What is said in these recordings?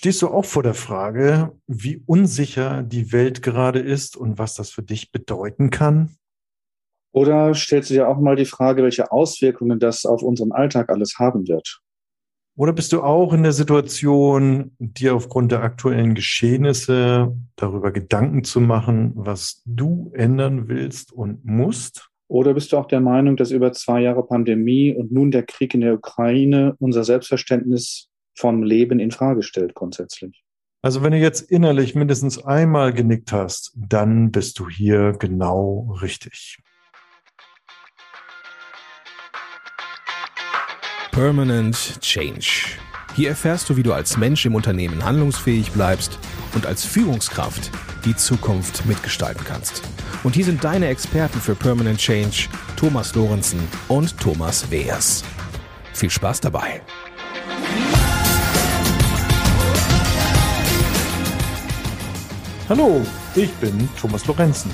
Stehst du auch vor der Frage, wie unsicher die Welt gerade ist und was das für dich bedeuten kann? Oder stellst du dir auch mal die Frage, welche Auswirkungen das auf unseren Alltag alles haben wird? Oder bist du auch in der Situation, dir aufgrund der aktuellen Geschehnisse darüber Gedanken zu machen, was du ändern willst und musst? Oder bist du auch der Meinung, dass über zwei Jahre Pandemie und nun der Krieg in der Ukraine unser Selbstverständnis vom Leben in Frage stellt grundsätzlich? Also wenn du jetzt innerlich mindestens einmal genickt hast, dann bist du hier genau richtig. Permanent Change. Hier erfährst du, wie du als Mensch im Unternehmen handlungsfähig bleibst und als Führungskraft die Zukunft mitgestalten kannst. Und hier sind deine Experten für Permanent Change, Thomas Lorenzen und Thomas Weers. Viel Spaß dabei! Hallo, ich bin Thomas Lorenzen.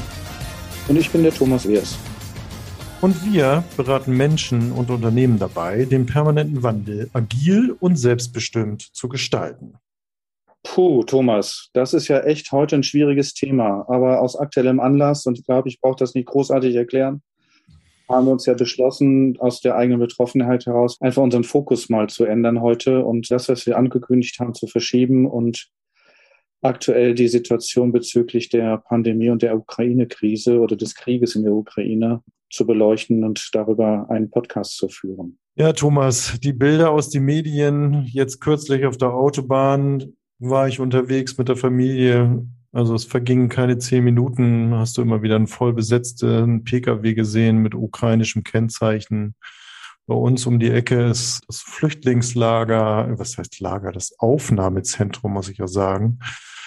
Und ich bin der Thomas Weers. Und wir beraten Menschen und Unternehmen dabei, den permanenten Wandel agil und selbstbestimmt zu gestalten. Puh, Thomas, das ist ja echt heute ein schwieriges Thema. Aber aus aktuellem Anlass, und ich glaube, ich brauche das nicht großartig erklären, haben wir uns ja beschlossen, aus der eigenen Betroffenheit heraus einfach unseren Fokus mal zu ändern heute und das, was wir angekündigt haben, zu verschieben und aktuell die Situation bezüglich der Pandemie und der Ukraine-Krise oder des Krieges in der Ukraine zu beleuchten und darüber einen Podcast zu führen. Ja, Thomas, die Bilder aus den Medien, jetzt kürzlich auf der Autobahn war ich unterwegs mit der Familie. Also es vergingen keine zehn Minuten, hast du immer wieder einen voll besetzten Pkw gesehen mit ukrainischem Kennzeichen. Bei uns um die Ecke ist das Flüchtlingslager, was heißt Lager, das Aufnahmezentrum, muss ich ja sagen.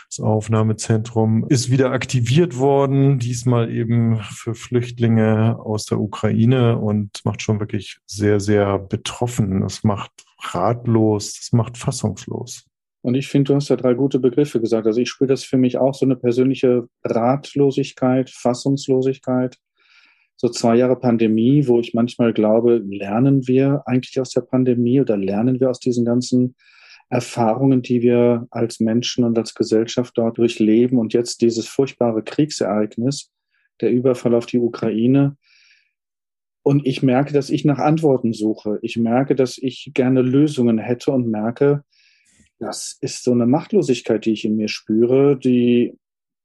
Das Aufnahmezentrum ist wieder aktiviert worden, diesmal eben für Flüchtlinge aus der Ukraine und macht schon wirklich sehr, sehr betroffen. Es macht ratlos, es macht fassungslos. Und ich finde, du hast ja drei gute Begriffe gesagt. Also ich spüre das für mich auch so eine persönliche Ratlosigkeit, Fassungslosigkeit. So zwei Jahre Pandemie, wo ich manchmal glaube, lernen wir eigentlich aus der Pandemie oder lernen wir aus diesen ganzen Erfahrungen, die wir als Menschen und als Gesellschaft dort durchleben und jetzt dieses furchtbare Kriegsereignis, der Überfall auf die Ukraine. Und ich merke, dass ich nach Antworten suche. Ich merke, dass ich gerne Lösungen hätte und merke, das ist so eine Machtlosigkeit, die ich in mir spüre, die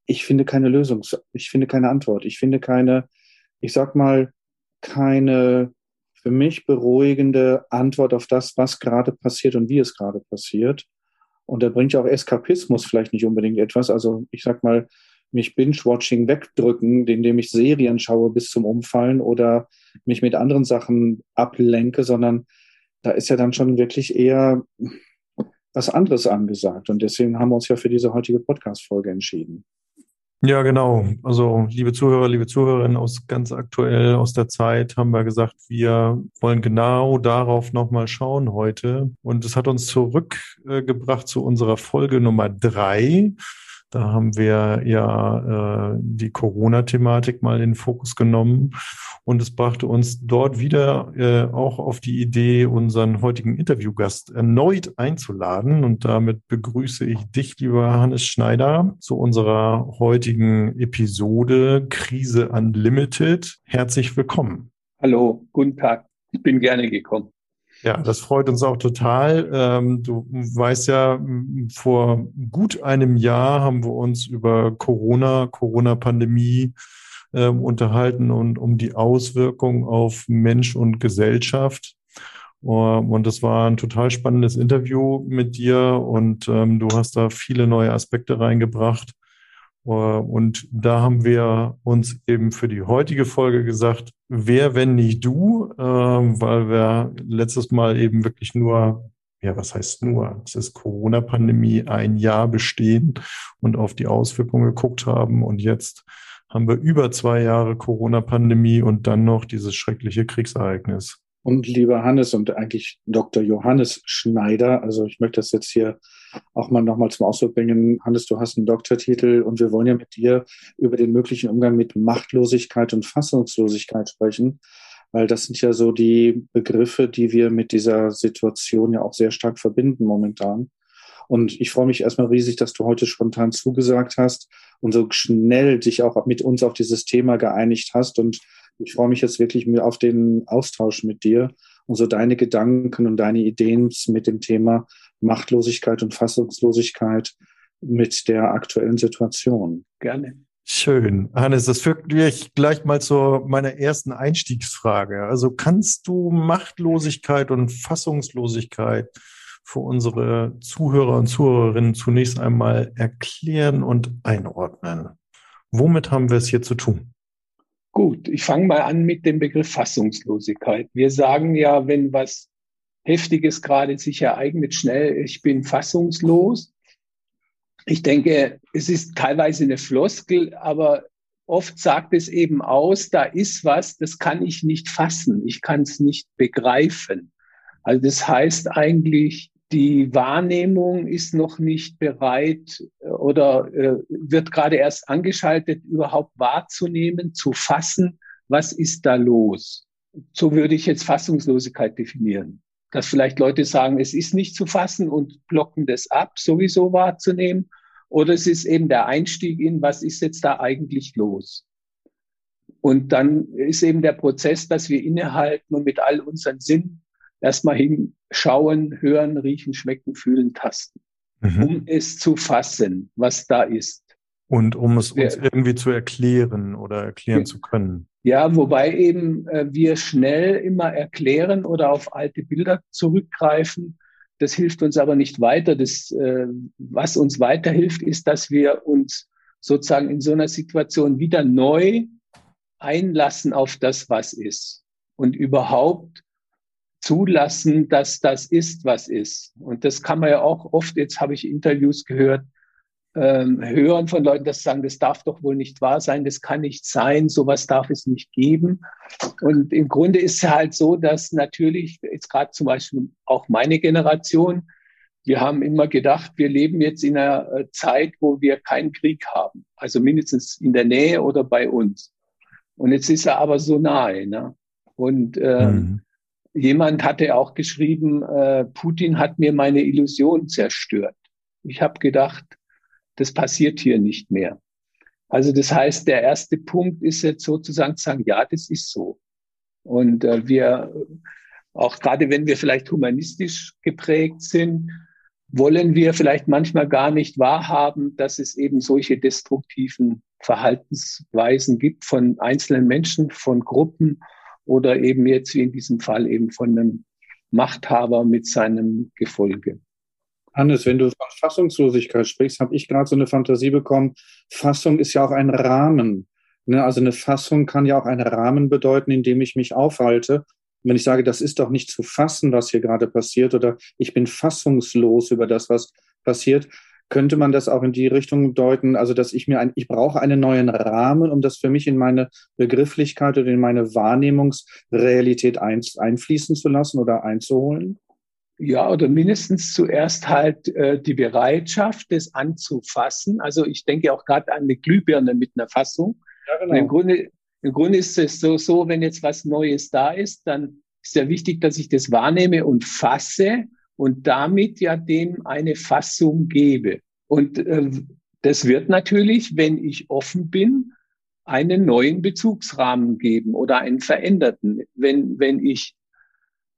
ich finde keine Lösung, ich finde keine Antwort, ich finde keine, ich sag mal, keine für mich beruhigende Antwort auf das, was gerade passiert und wie es gerade passiert. Und da bringt ja auch Eskapismus vielleicht nicht unbedingt etwas. Also ich sag mal, mich Binge-Watching wegdrücken, indem ich Serien schaue bis zum Umfallen oder mich mit anderen Sachen ablenke, sondern da ist ja dann schon wirklich eher was anderes angesagt. Und deswegen haben wir uns ja für diese heutige Podcast-Folge entschieden. Ja, genau. Also, liebe Zuhörer, liebe Zuhörerinnen, aus ganz aktuell aus der Zeit haben wir gesagt, wir wollen genau darauf nochmal schauen heute. Und es hat uns zurückgebracht zu unserer Folge Nummer drei. Da haben wir ja äh, die Corona-Thematik mal in den Fokus genommen und es brachte uns dort wieder äh, auch auf die Idee, unseren heutigen Interviewgast erneut einzuladen. Und damit begrüße ich dich, lieber Hannes Schneider, zu unserer heutigen Episode Krise Unlimited. Herzlich willkommen. Hallo, guten Tag. Ich bin gerne gekommen. Ja, das freut uns auch total. Ähm, du weißt ja, vor gut einem Jahr haben wir uns über Corona, Corona-Pandemie äh, unterhalten und um die Auswirkungen auf Mensch und Gesellschaft. Uh, und das war ein total spannendes Interview mit dir und ähm, du hast da viele neue Aspekte reingebracht. Uh, und da haben wir uns eben für die heutige Folge gesagt, wer, wenn nicht du, äh, weil wir letztes Mal eben wirklich nur ja, was heißt nur? Es ist Corona-Pandemie ein Jahr bestehen und auf die Auswirkungen geguckt haben und jetzt haben wir über zwei Jahre Corona-Pandemie und dann noch dieses schreckliche Kriegsereignis. Und lieber Hannes und eigentlich Dr. Johannes Schneider, also ich möchte das jetzt hier auch mal nochmal zum Ausdruck bringen. Hannes, du hast einen Doktortitel und wir wollen ja mit dir über den möglichen Umgang mit Machtlosigkeit und Fassungslosigkeit sprechen, weil das sind ja so die Begriffe, die wir mit dieser Situation ja auch sehr stark verbinden momentan. Und ich freue mich erstmal riesig, dass du heute spontan zugesagt hast und so schnell dich auch mit uns auf dieses Thema geeinigt hast. Und ich freue mich jetzt wirklich auf den Austausch mit dir und so deine Gedanken und deine Ideen mit dem Thema Machtlosigkeit und Fassungslosigkeit mit der aktuellen Situation. Gerne. Schön. Hannes, das führt mich gleich mal zu meiner ersten Einstiegsfrage. Also kannst du Machtlosigkeit und Fassungslosigkeit für unsere Zuhörer und Zuhörerinnen zunächst einmal erklären und einordnen? Womit haben wir es hier zu tun? Gut, ich fange mal an mit dem Begriff Fassungslosigkeit. Wir sagen ja, wenn was Heftiges gerade sich ereignet, schnell, ich bin fassungslos. Ich denke, es ist teilweise eine Floskel, aber oft sagt es eben aus, da ist was, das kann ich nicht fassen, ich kann es nicht begreifen. Also das heißt eigentlich, die Wahrnehmung ist noch nicht bereit äh, oder äh, wird gerade erst angeschaltet, überhaupt wahrzunehmen, zu fassen, was ist da los. So würde ich jetzt Fassungslosigkeit definieren. Dass vielleicht Leute sagen, es ist nicht zu fassen und blocken das ab, sowieso wahrzunehmen. Oder es ist eben der Einstieg in, was ist jetzt da eigentlich los? Und dann ist eben der Prozess, dass wir innehalten und mit all unseren Sinnen erstmal hinschauen, hören, riechen, schmecken, fühlen, tasten, mhm. um es zu fassen, was da ist. Und um es uns irgendwie zu erklären oder erklären ja. zu können. Ja, wobei eben äh, wir schnell immer erklären oder auf alte Bilder zurückgreifen. Das hilft uns aber nicht weiter. Das, äh, was uns weiterhilft, ist, dass wir uns sozusagen in so einer Situation wieder neu einlassen auf das, was ist und überhaupt zulassen, dass das ist, was ist. Und das kann man ja auch oft, jetzt habe ich Interviews gehört, ähm, hören von Leuten, dass sagen, das darf doch wohl nicht wahr sein, das kann nicht sein, sowas darf es nicht geben. Und im Grunde ist es halt so, dass natürlich jetzt gerade zum Beispiel auch meine Generation, wir haben immer gedacht, wir leben jetzt in einer äh, Zeit, wo wir keinen Krieg haben, also mindestens in der Nähe oder bei uns. Und jetzt ist er aber so nahe. Ne? Und äh, mhm jemand hatte auch geschrieben, äh, Putin hat mir meine Illusion zerstört. Ich habe gedacht, das passiert hier nicht mehr. Also das heißt, der erste Punkt ist jetzt sozusagen zu sagen, ja, das ist so. Und äh, wir, auch gerade wenn wir vielleicht humanistisch geprägt sind, wollen wir vielleicht manchmal gar nicht wahrhaben, dass es eben solche destruktiven Verhaltensweisen gibt von einzelnen Menschen, von Gruppen oder eben jetzt wie in diesem Fall eben von einem Machthaber mit seinem Gefolge. Hannes, wenn du von Fassungslosigkeit sprichst, habe ich gerade so eine Fantasie bekommen. Fassung ist ja auch ein Rahmen. Ne? Also eine Fassung kann ja auch einen Rahmen bedeuten, in dem ich mich aufhalte. wenn ich sage, das ist doch nicht zu fassen, was hier gerade passiert, oder ich bin fassungslos über das, was passiert, könnte man das auch in die Richtung deuten, also dass ich mir ein, ich brauche einen neuen Rahmen, um das für mich in meine Begrifflichkeit oder in meine Wahrnehmungsrealität ein, einfließen zu lassen oder einzuholen? Ja, oder mindestens zuerst halt äh, die Bereitschaft, das anzufassen. Also ich denke auch gerade an eine Glühbirne mit einer Fassung. Ja, genau. Im Grunde, Im Grunde ist es so, so, wenn jetzt was Neues da ist, dann ist ja wichtig, dass ich das wahrnehme und fasse und damit ja dem eine Fassung gebe. Und äh, das wird natürlich, wenn ich offen bin, einen neuen Bezugsrahmen geben oder einen veränderten. Wenn, wenn ich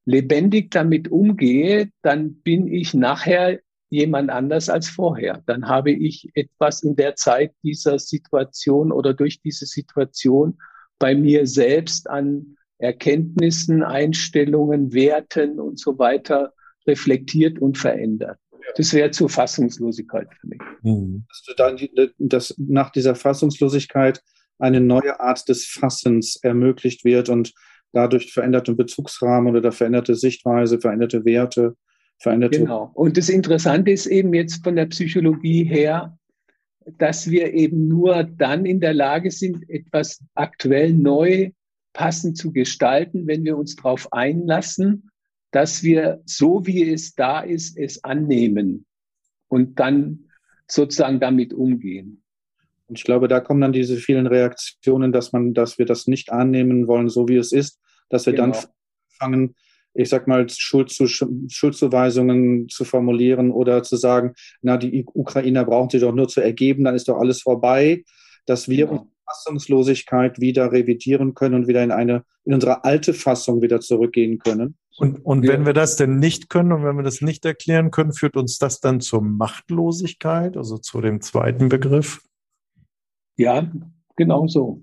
lebendig damit umgehe, dann bin ich nachher jemand anders als vorher. Dann habe ich etwas in der Zeit dieser Situation oder durch diese Situation bei mir selbst an Erkenntnissen, Einstellungen, Werten und so weiter reflektiert und verändert. Das wäre zur Fassungslosigkeit für mich. Mhm. Dass, du dann dass nach dieser Fassungslosigkeit eine neue Art des Fassens ermöglicht wird und dadurch veränderte Bezugsrahmen oder veränderte Sichtweise, veränderte Werte, veränderte. Genau. Und das Interessante ist eben jetzt von der Psychologie her, dass wir eben nur dann in der Lage sind, etwas aktuell neu passend zu gestalten, wenn wir uns darauf einlassen dass wir so wie es da ist, es annehmen und dann sozusagen damit umgehen. Und ich glaube, da kommen dann diese vielen Reaktionen, dass man, dass wir das nicht annehmen wollen, so wie es ist, dass wir genau. dann fangen, ich sag mal, Schuldzuweisungen zu formulieren oder zu sagen, na, die Ukrainer brauchen sich doch nur zu ergeben, dann ist doch alles vorbei, dass wir genau. Fassungslosigkeit wieder revidieren können und wieder in eine, in unsere alte Fassung wieder zurückgehen können. Und, und ja. wenn wir das denn nicht können und wenn wir das nicht erklären können, führt uns das dann zur Machtlosigkeit, also zu dem zweiten Begriff? Ja, genau so.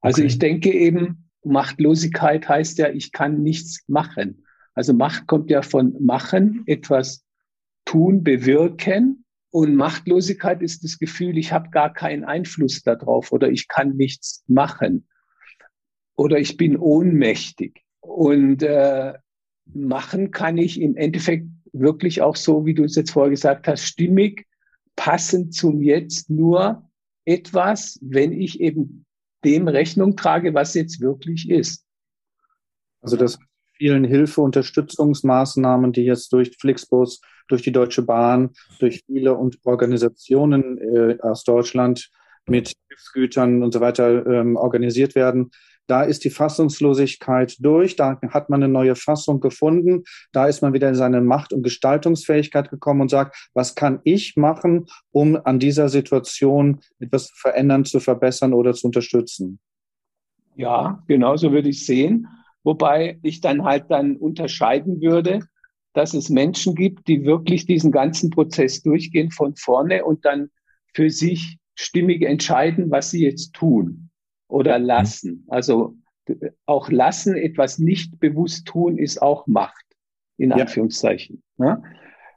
Also okay. ich denke eben, Machtlosigkeit heißt ja, ich kann nichts machen. Also Macht kommt ja von machen, etwas tun, bewirken. Und Machtlosigkeit ist das Gefühl, ich habe gar keinen Einfluss darauf oder ich kann nichts machen oder ich bin ohnmächtig. Und äh, machen kann ich im Endeffekt wirklich auch so, wie du es jetzt vorher gesagt hast, stimmig, passend zum Jetzt nur etwas, wenn ich eben dem Rechnung trage, was jetzt wirklich ist. Also das vielen Hilfe, Unterstützungsmaßnahmen, die jetzt durch Flixbus, durch die Deutsche Bahn, durch viele Organisationen äh, aus Deutschland mit Hilfsgütern und so weiter ähm, organisiert werden, da ist die Fassungslosigkeit durch, da hat man eine neue Fassung gefunden, da ist man wieder in seine Macht- und Gestaltungsfähigkeit gekommen und sagt, was kann ich machen, um an dieser Situation etwas zu verändern, zu verbessern oder zu unterstützen? Ja, genau so würde ich sehen. Wobei ich dann halt dann unterscheiden würde, dass es Menschen gibt, die wirklich diesen ganzen Prozess durchgehen von vorne und dann für sich stimmig entscheiden, was sie jetzt tun oder mhm. lassen. Also auch lassen, etwas nicht bewusst tun, ist auch Macht, in Anführungszeichen. Ja. Ne?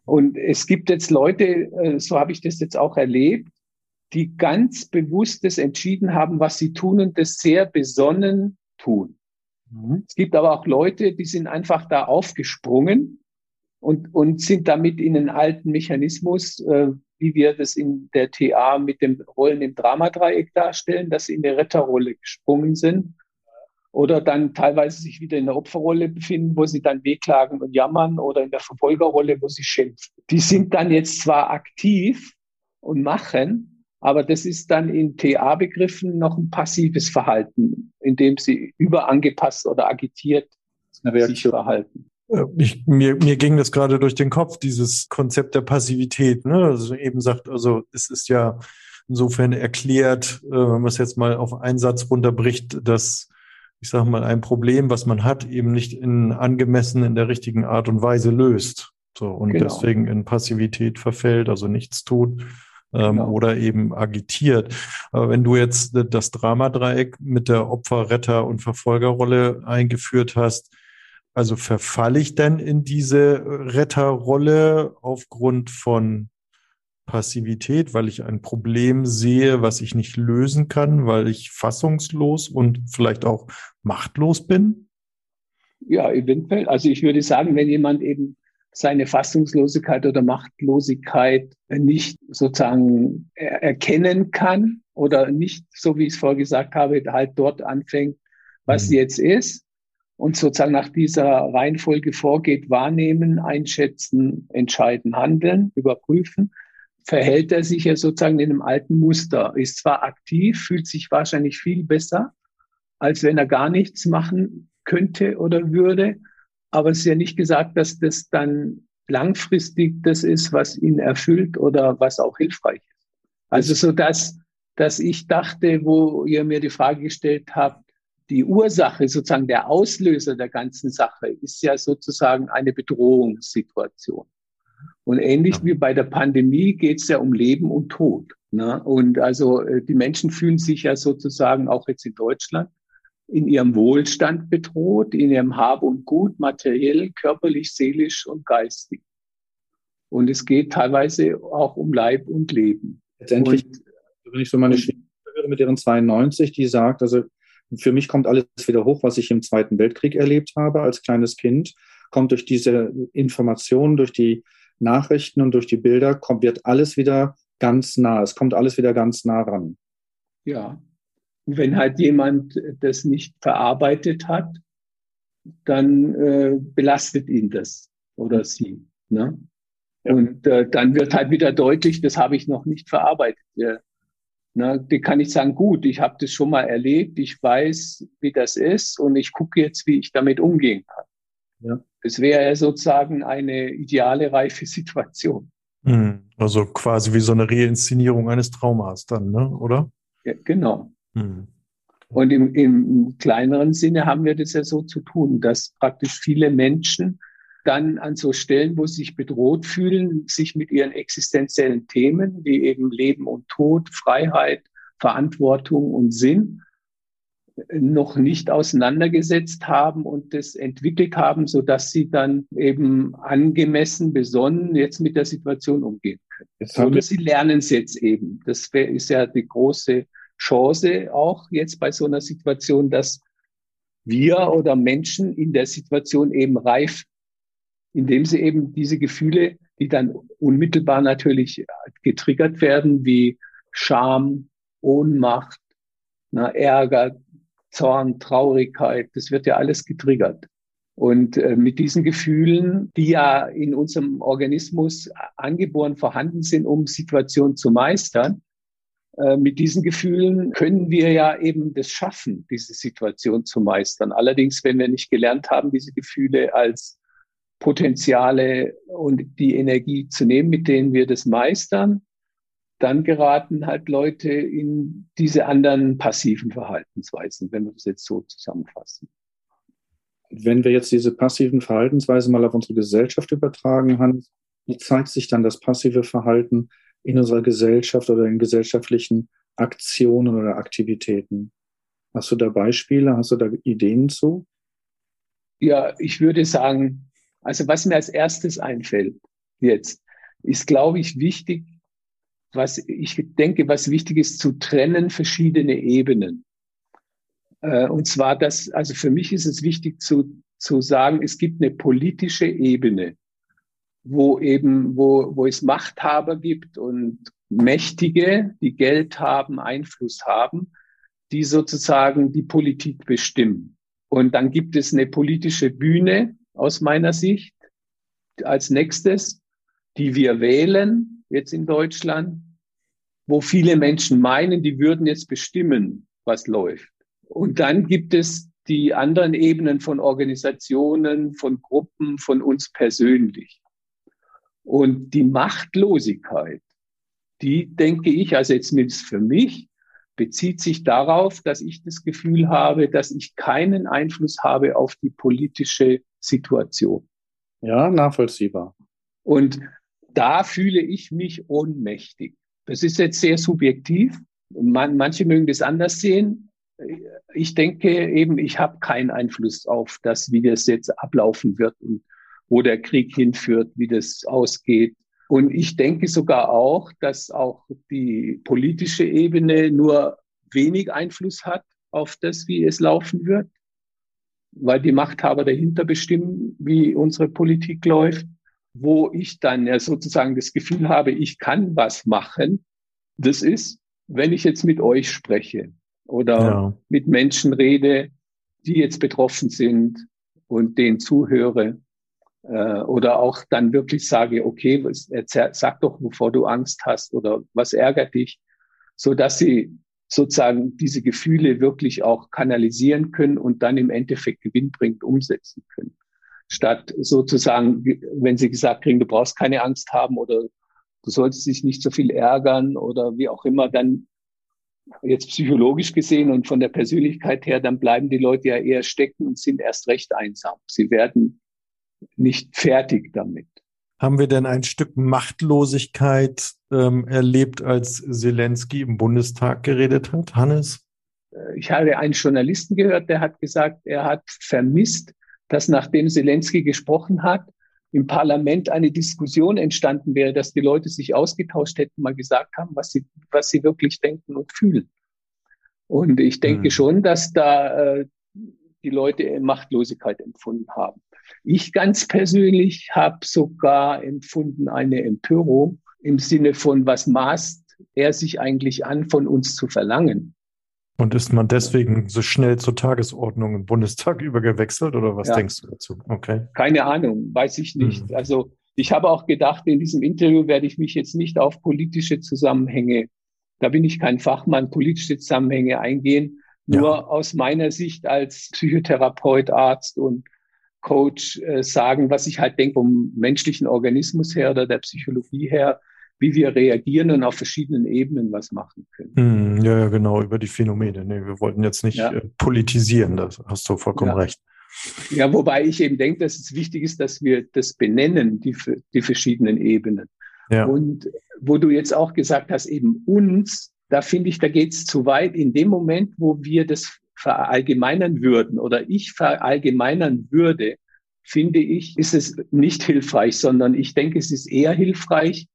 Und es gibt jetzt Leute, äh, so habe ich das jetzt auch erlebt, die ganz bewusst das entschieden haben, was sie tun und das sehr besonnen tun. Mhm. Es gibt aber auch Leute, die sind einfach da aufgesprungen und, und sind damit in einen alten Mechanismus, äh, wie wir das in der TA mit den Rollen im Dramadreieck darstellen, dass sie in der Retterrolle gesprungen sind oder dann teilweise sich wieder in der Opferrolle befinden, wo sie dann wehklagen und jammern oder in der Verfolgerrolle, wo sie schimpfen. Die sind dann jetzt zwar aktiv und machen, aber das ist dann in TA-Begriffen noch ein passives Verhalten, in dem sie überangepasst oder agitiert sich verhalten. Äh, ich, mir, mir ging das gerade durch den Kopf, dieses Konzept der Passivität. Ne? Also eben sagt, also es ist ja insofern erklärt, äh, wenn man es jetzt mal auf einen Satz runterbricht, dass ich sage mal ein Problem, was man hat, eben nicht in angemessen in der richtigen Art und Weise löst. So und genau. deswegen in Passivität verfällt, also nichts tut. Ähm, genau. Oder eben agitiert. Aber wenn du jetzt das Dramadreieck mit der Opfer-, Retter- und Verfolgerrolle eingeführt hast, also verfalle ich dann in diese Retterrolle aufgrund von Passivität, weil ich ein Problem sehe, was ich nicht lösen kann, weil ich fassungslos und vielleicht auch machtlos bin? Ja, eventuell. Also ich würde sagen, wenn jemand eben seine Fassungslosigkeit oder Machtlosigkeit nicht sozusagen erkennen kann oder nicht, so wie ich es vorher gesagt habe, halt dort anfängt, was mhm. jetzt ist, und sozusagen nach dieser Reihenfolge vorgeht, wahrnehmen, einschätzen, entscheiden, handeln, überprüfen, verhält er sich ja sozusagen in einem alten Muster, ist zwar aktiv, fühlt sich wahrscheinlich viel besser, als wenn er gar nichts machen könnte oder würde, aber es ist ja nicht gesagt, dass das dann langfristig das ist, was ihn erfüllt oder was auch hilfreich ist. Also so dass, dass ich dachte, wo ihr mir die Frage gestellt habt, die Ursache, sozusagen der Auslöser der ganzen Sache, ist ja sozusagen eine Bedrohungssituation. Und ähnlich wie bei der Pandemie geht es ja um Leben und Tod. Ne? Und also äh, die Menschen fühlen sich ja sozusagen auch jetzt in Deutschland in ihrem Wohlstand bedroht, in ihrem Hab und Gut, materiell, körperlich, seelisch und geistig. Und es geht teilweise auch um Leib und Leben. Letztendlich, und, wenn ich so meine höre mit ihren 92, die sagt, also für mich kommt alles wieder hoch, was ich im Zweiten Weltkrieg erlebt habe als kleines Kind, kommt durch diese Informationen, durch die Nachrichten und durch die Bilder, kommt, wird alles wieder ganz nah. Es kommt alles wieder ganz nah ran. Ja. wenn halt jemand das nicht verarbeitet hat, dann äh, belastet ihn das oder sie. Ne? Und äh, dann wird halt wieder deutlich, das habe ich noch nicht verarbeitet. Ja. Na, die kann ich sagen, gut, ich habe das schon mal erlebt, ich weiß, wie das ist und ich gucke jetzt, wie ich damit umgehen kann. Ja. Das wäre ja sozusagen eine ideale, reife Situation. Hm. Also quasi wie so eine Reinszenierung eines Traumas dann, ne? oder? Ja, genau. Hm. Und im, im kleineren Sinne haben wir das ja so zu tun, dass praktisch viele Menschen dann an so Stellen, wo sie sich bedroht fühlen, sich mit ihren existenziellen Themen, wie eben Leben und Tod, Freiheit, Verantwortung und Sinn, noch nicht auseinandergesetzt haben und das entwickelt haben, so dass sie dann eben angemessen, besonnen jetzt mit der Situation umgehen können. Oder sie lernen es jetzt eben. Das ist ja die große Chance auch jetzt bei so einer Situation, dass wir oder Menschen in der Situation eben reif, indem sie eben diese Gefühle, die dann unmittelbar natürlich getriggert werden, wie Scham, Ohnmacht, na, Ärger, Zorn, Traurigkeit, das wird ja alles getriggert. Und äh, mit diesen Gefühlen, die ja in unserem Organismus angeboren vorhanden sind, um Situationen zu meistern, äh, mit diesen Gefühlen können wir ja eben das schaffen, diese Situation zu meistern. Allerdings, wenn wir nicht gelernt haben, diese Gefühle als Potenziale und die Energie zu nehmen, mit denen wir das meistern, dann geraten halt Leute in diese anderen passiven Verhaltensweisen, wenn wir das jetzt so zusammenfassen. Wenn wir jetzt diese passiven Verhaltensweisen mal auf unsere Gesellschaft übertragen, Hans, wie zeigt sich dann das passive Verhalten in unserer Gesellschaft oder in gesellschaftlichen Aktionen oder Aktivitäten. Hast du da Beispiele? Hast du da Ideen zu? Ja, ich würde sagen, also was mir als erstes einfällt jetzt, ist, glaube ich, wichtig, was ich denke, was wichtig ist, zu trennen verschiedene Ebenen. Äh, und zwar, dass, also für mich ist es wichtig zu, zu sagen, es gibt eine politische Ebene wo eben, wo, wo es Machthaber gibt und Mächtige, die Geld haben, Einfluss haben, die sozusagen die Politik bestimmen. Und dann gibt es eine politische Bühne aus meiner Sicht als nächstes, die wir wählen jetzt in Deutschland, wo viele Menschen meinen, die würden jetzt bestimmen, was läuft. Und dann gibt es die anderen Ebenen von Organisationen, von Gruppen, von uns persönlich. Und die Machtlosigkeit, die denke ich, also jetzt zumindest für mich, bezieht sich darauf, dass ich das Gefühl habe, dass ich keinen Einfluss habe auf die politische Situation. Ja, nachvollziehbar. Und da fühle ich mich ohnmächtig. Das ist jetzt sehr subjektiv. Man, manche mögen das anders sehen. Ich denke eben, ich habe keinen Einfluss auf das, wie das jetzt ablaufen wird und wo der Krieg hinführt, wie das ausgeht. Und ich denke sogar auch, dass auch die politische Ebene nur wenig Einfluss hat auf das, wie es laufen wird, weil die Machthaber dahinter bestimmen, wie unsere Politik läuft, wo ich dann ja sozusagen das Gefühl habe, ich kann was machen. Das ist, wenn ich jetzt mit euch spreche oder ja. mit Menschen rede, die jetzt betroffen sind und denen zuhöre äh, oder auch dann wirklich sage, okay, was, sag doch, bevor du Angst hast oder was ärgert dich, so dass sie sozusagen diese Gefühle wirklich auch kanalisieren können und dann im Endeffekt gewinnbringend umsetzen können. Statt sozusagen, wenn sie gesagt kriegen, du brauchst keine Angst haben oder du solltest dich nicht so viel ärgern oder wie auch immer, dann jetzt psychologisch gesehen und von der Persönlichkeit her, dann bleiben die Leute ja eher stecken und sind erst recht einsam. Sie werden nicht fertig damit. Haben wir denn ein Stück Machtlosigkeit ähm, erlebt, als Zelensky im Bundestag geredet hat, Hannes? Äh, ich habe einen Journalisten gehört, der hat gesagt, er hat vermisst, dass nachdem Zelensky gesprochen hat, im Parlament eine Diskussion entstanden wäre, dass die Leute sich ausgetauscht hätten, mal gesagt haben, was sie, was sie wirklich denken und fühlen. Und ich denke hm. schon, dass da äh, die Leute Machtlosigkeit empfunden haben. Ich ganz persönlich habe sogar empfunden eine Empörung im Sinne von, was maßt er sich eigentlich an, von uns zu verlangen? Und ist man deswegen so schnell zur Tagesordnung im Bundestag übergewechselt oder was ja. denkst du dazu? Okay. Keine Ahnung, weiß ich nicht. Mhm. Also ich habe auch gedacht, in diesem Interview werde ich mich jetzt nicht auf politische Zusammenhänge, da bin ich kein Fachmann, politische Zusammenhänge eingehen. Nur ja. aus meiner Sicht als Psychotherapeut, Arzt und Coach äh, sagen, was ich halt denke vom menschlichen Organismus her oder der Psychologie her, wie wir reagieren und auf verschiedenen Ebenen was machen können. Hm, ja, ja, genau, über die Phänomene. Nee, wir wollten jetzt nicht ja. äh, politisieren, das hast du vollkommen ja. recht. Ja, wobei ich eben denke, dass es wichtig ist, dass wir das benennen, die, die verschiedenen Ebenen. Ja. Und wo du jetzt auch gesagt hast, eben uns, da finde ich, da geht es zu weit. In dem Moment, wo wir das verallgemeinern würden oder ich verallgemeinern würde, finde ich, ist es nicht hilfreich, sondern ich denke, es ist eher hilfreich,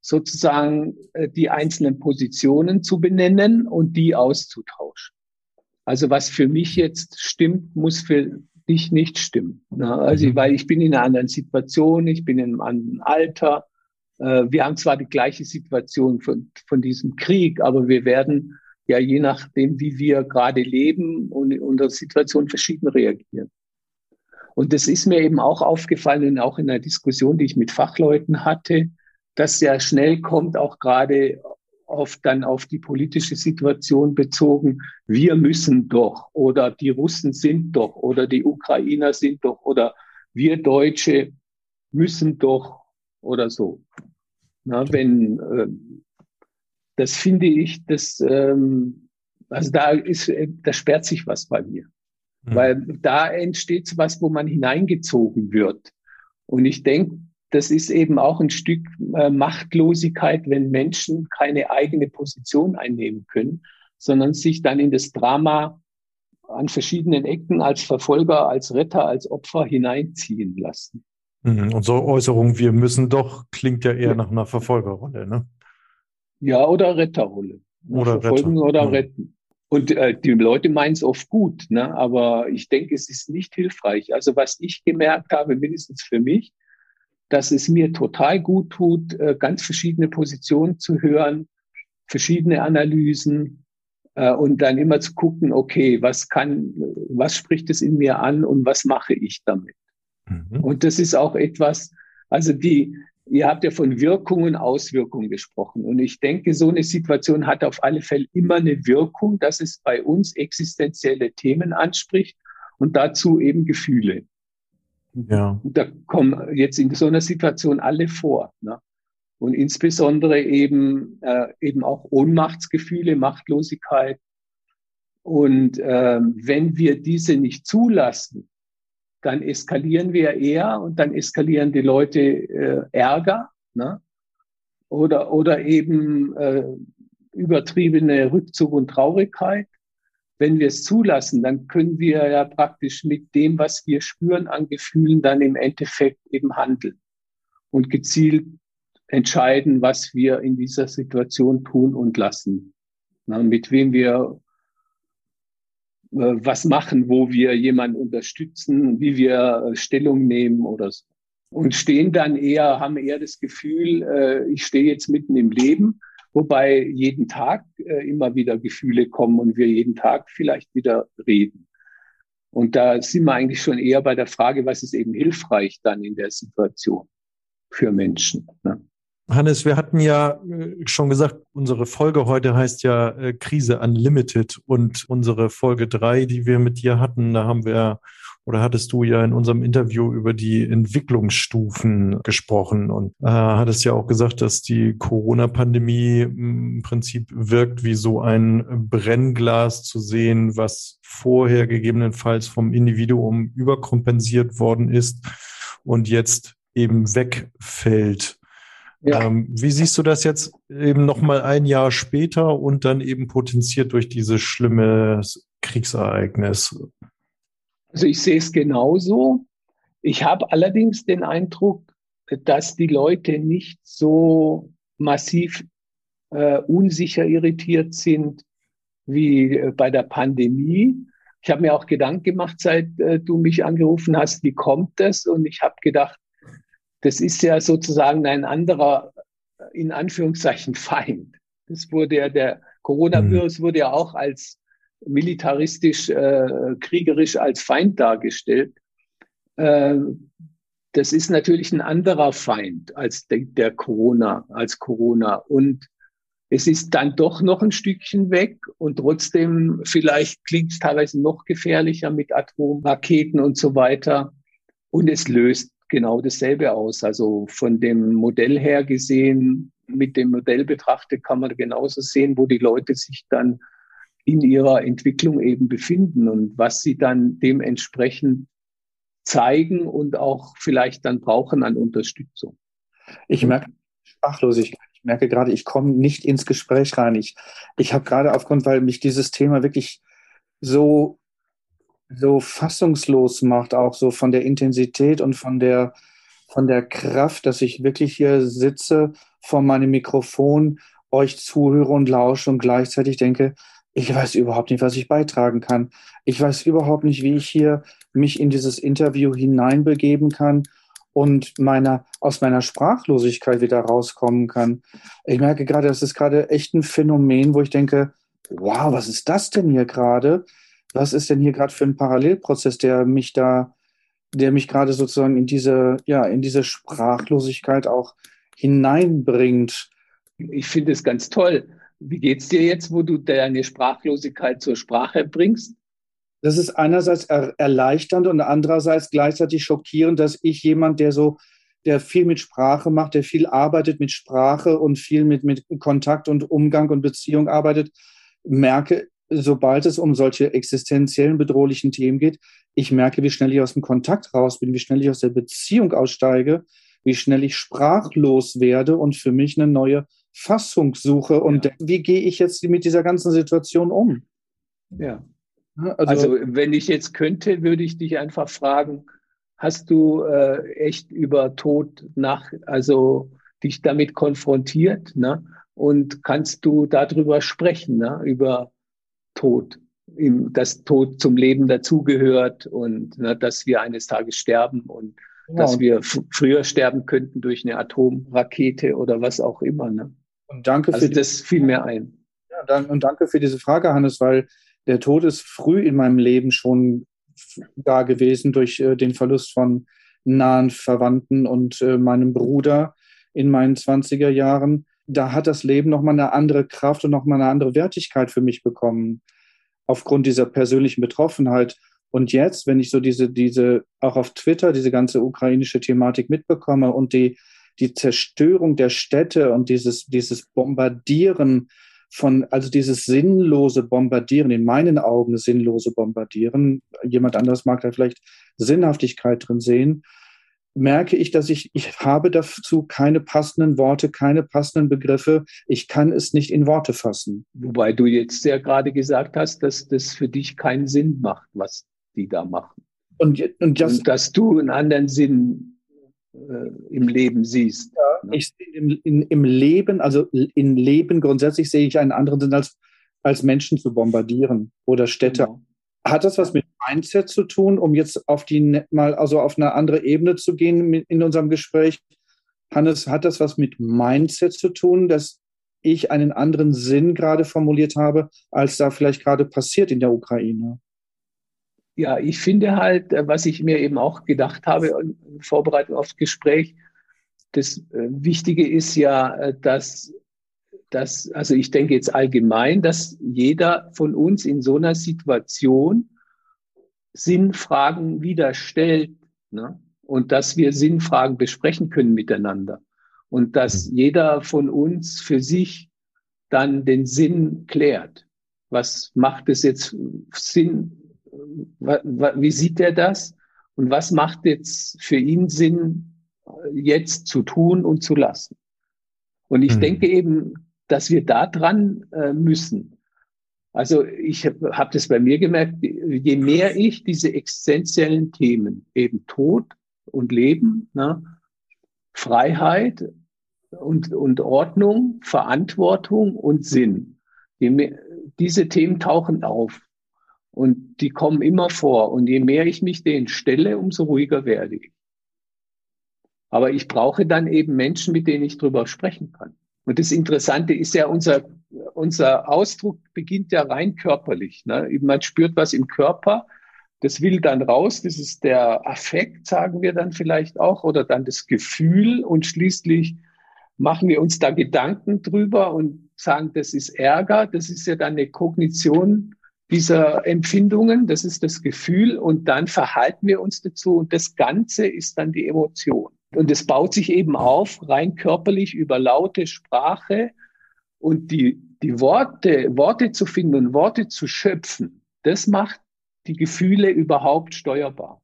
sozusagen äh, die einzelnen Positionen zu benennen und die auszutauschen. Also was für mich jetzt stimmt, muss für dich nicht stimmen. Ne? Also, mhm. weil ich bin in einer anderen Situation, ich bin in einem anderen Alter. Äh, wir haben zwar die gleiche Situation von, von diesem Krieg, aber wir werden ja je nachdem, wie wir gerade leben und in unserer Situation verschieden reagieren. Und das ist mir eben auch aufgefallen, auch in der Diskussion, die ich mit Fachleuten hatte, dass ja schnell kommt, auch gerade auf, dann auf die politische Situation bezogen, wir müssen doch oder die Russen sind doch oder die Ukrainer sind doch oder wir Deutsche müssen doch oder so. Na, wenn, äh, das finde ich, das, ähm, also da ist, da sperrt sich was bei mir. Mhm. Weil da entsteht was, wo man hineingezogen wird. Und ich denke, das ist eben auch ein Stück äh, Machtlosigkeit, wenn Menschen keine eigene Position einnehmen können, sondern sich dann in das Drama an verschiedenen Ecken als Verfolger, als Retter, als Opfer hineinziehen lassen. Mhm. Und so Äußerungen, wir müssen doch, klingt ja eher nach einer Verfolgerrolle, ne? Ja, oder Retterrolle. Oder Verfolgen Retter. oder ja. retten. Und äh, die Leute meinen es oft gut, ne? aber ich denke, es ist nicht hilfreich. Also was ich gemerkt habe, mindestens für mich, dass es mir total gut tut, äh, ganz verschiedene Positionen zu hören, verschiedene Analysen äh, und dann immer zu gucken, okay, was kann, was spricht es in mir an und was mache ich damit? Mhm. Und das ist auch etwas, also die, ihr habt ja von Wirkungen, Auswirkungen gesprochen. Und ich denke, so eine Situation hat auf alle Fälle immer eine Wirkung, dass es bei uns existenzielle Themen anspricht und dazu eben Gefühle. Ja. Da kommen jetzt in so einer Situation alle vor. Ne? Und insbesondere eben, äh, eben auch Ohnmachtsgefühle, Machtlosigkeit. Und äh, wenn wir diese nicht zulassen, dann eskalieren wir eher und dann eskalieren die Leute äh, Ärger ne? oder, oder eben äh, übertriebene Rückzug und Traurigkeit wenn wir es zulassen, dann können wir ja praktisch mit dem, was wir spüren an Gefühlen, dann im Endeffekt eben handeln und gezielt entscheiden, was wir in dieser Situation tun und lassen. Na, mit wem wir was machen, wo wir jemanden unterstützen, wie wir äh, Stellung nehmen oder so. Und stehen dann eher, haben eher das Gefühl, äh, ich stehe jetzt mitten im Leben wobei jeden Tag äh, immer wieder Gefühle kommen und wir jeden Tag vielleicht wieder reden. Und da sind wir eigentlich schon eher bei der Frage, was ist eben hilfreich dann in der Situation für Menschen. Ne? Hannes, wir hatten ja äh, schon gesagt, unsere Folge heute heißt ja äh, Krise Unlimited und unsere Folge drei, die wir mit dir hatten, da haben wir oder hattest du ja in unserem Interview über die Entwicklungsstufen gesprochen und äh, hattest ja auch gesagt, dass die Corona-Pandemie im Prinzip wirkt wie so ein Brennglas zu sehen, was vorher gegebenenfalls vom Individuum überkompensiert worden ist und jetzt eben wegfällt. Ja. Ähm, wie siehst du das jetzt eben nochmal ein Jahr später und dann eben potenziert durch dieses schlimme Kriegsereignis? Also ich sehe es genauso. Ich habe allerdings den Eindruck, dass die Leute nicht so massiv äh, unsicher irritiert sind wie äh, bei der Pandemie. Ich habe mir auch Gedanken gemacht, seit äh, du mich angerufen hast, wie kommt das? Und ich habe gedacht, das ist ja sozusagen ein anderer, in Anführungszeichen, Feind. Das wurde ja, der Coronavirus mhm. wurde ja auch als militaristisch, äh, kriegerisch als Feind dargestellt. Äh, das ist natürlich ein anderer Feind als der, der Corona, als Corona. Und es ist dann doch noch ein Stückchen weg und trotzdem vielleicht klingt es teilweise noch gefährlicher mit Atomraketen und so weiter. Und es löst genau dasselbe aus. Also von dem Modell her gesehen, mit dem Modell betrachtet, kann man genauso sehen, wo die Leute sich dann in ihrer Entwicklung eben befinden und was sie dann dementsprechend zeigen und auch vielleicht dann brauchen an Unterstützung. Ich merke Sprachlosigkeit. Ich merke gerade, ich komme nicht ins Gespräch rein. Ich, ich habe gerade aufgrund, weil mich dieses Thema wirklich so, so fassungslos macht, auch so von der Intensität und von der, von der Kraft, dass ich wirklich hier sitze vor meinem Mikrofon, euch zuhöre und lausche und gleichzeitig denke, ich weiß überhaupt nicht, was ich beitragen kann. Ich weiß überhaupt nicht, wie ich hier mich in dieses Interview hineinbegeben kann und meiner, aus meiner Sprachlosigkeit wieder rauskommen kann. Ich merke gerade, das ist gerade echt ein Phänomen, wo ich denke, wow, was ist das denn hier gerade? Was ist denn hier gerade für ein Parallelprozess, der mich da, der mich gerade sozusagen in diese, ja, in diese Sprachlosigkeit auch hineinbringt? Ich finde es ganz toll wie geht's dir jetzt, wo du deine Sprachlosigkeit zur Sprache bringst? Das ist einerseits er erleichternd und andererseits gleichzeitig schockierend, dass ich jemand, der so, der viel mit Sprache macht, der viel arbeitet mit Sprache und viel mit, mit Kontakt und Umgang und Beziehung arbeitet, merke, sobald es um solche existenziellen bedrohlichen Themen geht, ich merke, wie schnell ich aus dem Kontakt raus bin, wie schnell ich aus der Beziehung aussteige, wie schnell ich sprachlos werde und für mich eine neue Fassung suche und ja. wie gehe ich jetzt mit dieser ganzen Situation um? Ja. Also, also, wenn ich jetzt könnte, würde ich dich einfach fragen, hast du äh, echt über Tod nach, also dich damit konfrontiert, ne? Und kannst du darüber sprechen, ne? Über Tod, dass Tod zum Leben dazugehört und ne, dass wir eines Tages sterben und ja, dass wir früher sterben könnten durch eine Atomrakete oder was auch immer. Ne? Und danke also für das fiel mir ein. Ja, dann, und danke für diese Frage, Hannes, weil der Tod ist früh in meinem Leben schon da gewesen durch äh, den Verlust von nahen Verwandten und äh, meinem Bruder in meinen 20er Jahren. Da hat das Leben nochmal eine andere Kraft und nochmal eine andere Wertigkeit für mich bekommen, aufgrund dieser persönlichen Betroffenheit. Und jetzt, wenn ich so diese, diese, auch auf Twitter diese ganze ukrainische Thematik mitbekomme und die die Zerstörung der Städte und dieses, dieses Bombardieren von, also dieses sinnlose Bombardieren, in meinen Augen sinnlose Bombardieren, jemand anders mag da vielleicht Sinnhaftigkeit drin sehen, merke ich, dass ich, ich habe dazu keine passenden Worte, keine passenden Begriffe. Ich kann es nicht in Worte fassen. Wobei du jetzt ja gerade gesagt hast, dass das für dich keinen Sinn macht, was die da machen. Und, und, das, und dass du einen anderen Sinn äh, im Leben siehst. Ja, ne? Ich sehe im, in, im Leben, also in Leben grundsätzlich sehe ich einen anderen Sinn als, als Menschen zu bombardieren oder Städte. Genau. Hat das was mit Mindset zu tun, um jetzt auf die ne, mal also auf eine andere Ebene zu gehen in unserem Gespräch? Hannes, hat das was mit Mindset zu tun, dass ich einen anderen Sinn gerade formuliert habe, als da vielleicht gerade passiert in der Ukraine? ja, ich finde halt, äh, was ich mir eben auch gedacht habe in Vorbereitung aufs Gespräch, das äh, Wichtige ist ja, äh, dass, dass, also ich denke jetzt allgemein, dass jeder von uns in so einer Situation Sinnfragen wieder stellt ne? und dass wir Sinnfragen besprechen können miteinander und dass mhm. jeder von uns für sich dann den Sinn klärt. Was macht es jetzt Sinn, wie sieht er das? Und was macht jetzt für ihn Sinn, jetzt zu tun und zu lassen? Und ich mhm. denke eben, dass wir da dran äh, müssen. Also ich habe hab das bei mir gemerkt, je mehr ich diese existenziellen Themen, eben Tod und Leben, ne, Freiheit und, und Ordnung, Verantwortung und Sinn, je mehr, diese Themen tauchen auf. Und die kommen immer vor. Und je mehr ich mich denen stelle, umso ruhiger werde ich. Aber ich brauche dann eben Menschen, mit denen ich drüber sprechen kann. Und das Interessante ist ja, unser, unser Ausdruck beginnt ja rein körperlich. Ne? Man spürt was im Körper, das will dann raus, das ist der Affekt, sagen wir dann vielleicht auch, oder dann das Gefühl und schließlich machen wir uns da Gedanken drüber und sagen, das ist Ärger, das ist ja dann eine Kognition dieser Empfindungen, das ist das Gefühl und dann verhalten wir uns dazu und das Ganze ist dann die Emotion. Und es baut sich eben auf, rein körperlich über laute Sprache und die, die Worte, Worte zu finden und Worte zu schöpfen, das macht die Gefühle überhaupt steuerbar.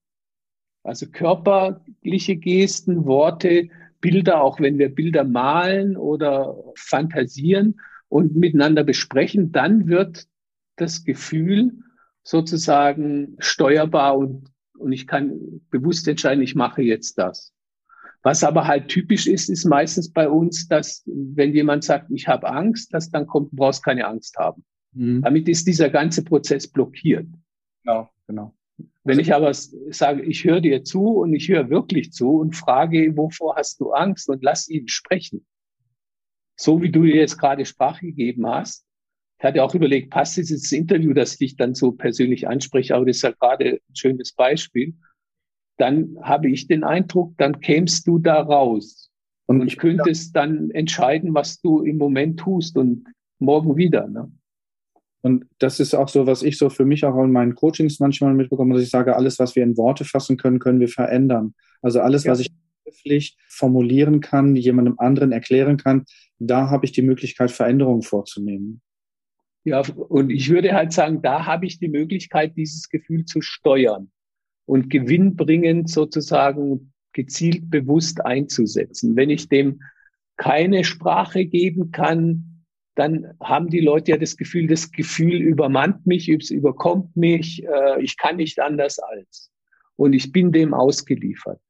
Also körperliche Gesten, Worte, Bilder, auch wenn wir Bilder malen oder fantasieren und miteinander besprechen, dann wird das Gefühl sozusagen steuerbar und, und ich kann bewusst entscheiden, ich mache jetzt das. Was aber halt typisch ist, ist meistens bei uns, dass wenn jemand sagt, ich habe Angst, dass dann kommt, du brauchst keine Angst haben. Mhm. Damit ist dieser ganze Prozess blockiert. Genau, genau. Wenn ich aber sage, ich höre dir zu und ich höre wirklich zu und frage, wovor hast du Angst und lass ihn sprechen. So wie du dir jetzt gerade Sprache gegeben hast, ich hatte auch überlegt, passt dieses Interview, das ich dich dann so persönlich anspreche, aber das ist ja gerade ein schönes Beispiel. Dann habe ich den Eindruck, dann kämst du da raus und, und könntest dann entscheiden, was du im Moment tust und morgen wieder. Ne? Und das ist auch so, was ich so für mich auch in meinen Coachings manchmal mitbekomme, dass ich sage, alles, was wir in Worte fassen können, können wir verändern. Also alles, ja. was ich schriftlich formulieren kann, jemandem anderen erklären kann, da habe ich die Möglichkeit, Veränderungen vorzunehmen. Ja, und ich würde halt sagen, da habe ich die Möglichkeit, dieses Gefühl zu steuern und gewinnbringend sozusagen gezielt bewusst einzusetzen. Wenn ich dem keine Sprache geben kann, dann haben die Leute ja das Gefühl, das Gefühl übermannt mich, überkommt mich, äh, ich kann nicht anders als. Und ich bin dem ausgeliefert.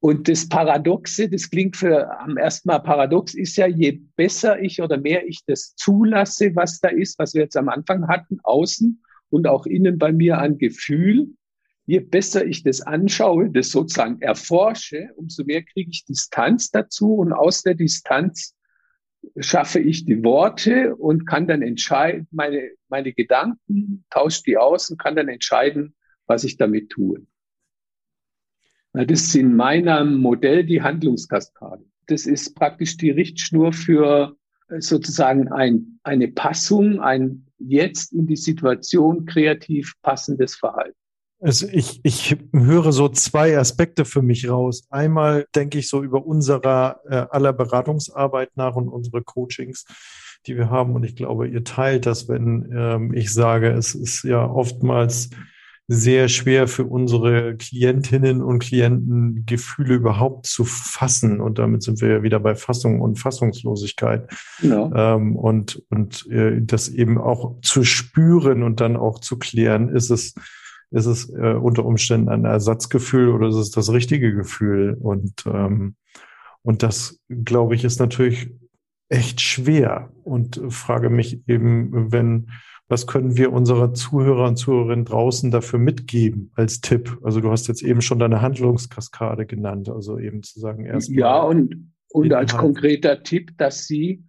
Und das Paradoxe, das klingt für am ersten Mal paradox, ist ja, je besser ich oder mehr ich das zulasse, was da ist, was wir jetzt am Anfang hatten, außen und auch innen bei mir an Gefühl, je besser ich das anschaue, das sozusagen erforsche, umso mehr kriege ich Distanz dazu und aus der Distanz schaffe ich die Worte und kann dann entscheiden, meine, meine Gedanken, tausche die aus und kann dann entscheiden, was ich damit tue. Das ist in meinem Modell die Handlungskaskade. Das ist praktisch die Richtschnur für äh, sozusagen ein, eine Passung, ein jetzt in die Situation kreativ passendes Verhalten. Also ich, ich höre so zwei Aspekte für mich raus. Einmal denke ich so über unserer äh, aller Beratungsarbeit nach und unsere Coachings, die wir haben. Und ich glaube, ihr teilt das, wenn ähm, ich sage, es ist ja oftmals sehr schwer für unsere Klientinnen und Klienten Gefühle überhaupt zu fassen. Und damit sind wir ja wieder bei Fassung und Fassungslosigkeit. Genau. Ähm, und und äh, das eben auch zu spüren und dann auch zu klären, ist es, ist es äh, unter Umständen ein Ersatzgefühl oder ist es das richtige Gefühl? Und, ähm, und das, glaube ich, ist natürlich echt schwer und frage mich eben, wenn was können wir unserer Zuhörer und Zuhörerinnen draußen dafür mitgeben als Tipp? Also du hast jetzt eben schon deine Handlungskaskade genannt, also eben zu sagen erst. Ja, und, und als konkreter Tipp, dass Sie,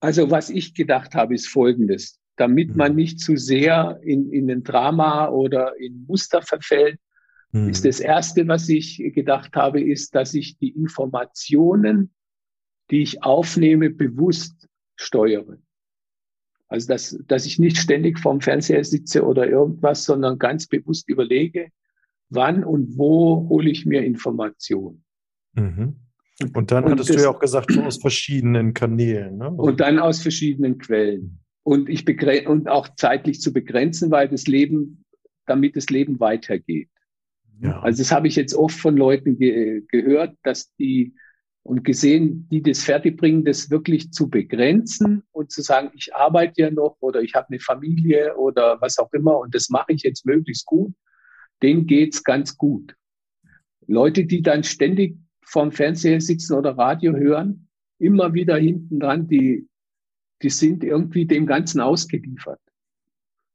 also was ich gedacht habe, ist Folgendes. Damit mhm. man nicht zu sehr in, in ein Drama oder in Muster verfällt, mhm. ist das Erste, was ich gedacht habe, ist, dass ich die Informationen, die ich aufnehme, bewusst steuere. Also, dass, dass ich nicht ständig vorm Fernseher sitze oder irgendwas, sondern ganz bewusst überlege, wann und wo hole ich mir Informationen. Mhm. Und dann und hattest das, du ja auch gesagt, aus verschiedenen Kanälen. Ne? Und dann aus verschiedenen Quellen. Und ich und auch zeitlich zu begrenzen, weil das Leben, damit das Leben weitergeht. Ja. Also das habe ich jetzt oft von Leuten ge gehört, dass die und gesehen, die das fertigbringen, das wirklich zu begrenzen und zu sagen, ich arbeite ja noch oder ich habe eine Familie oder was auch immer und das mache ich jetzt möglichst gut, denen geht's ganz gut. Leute, die dann ständig vorm Fernseher sitzen oder Radio hören, immer wieder hinten dran, die, die sind irgendwie dem Ganzen ausgeliefert.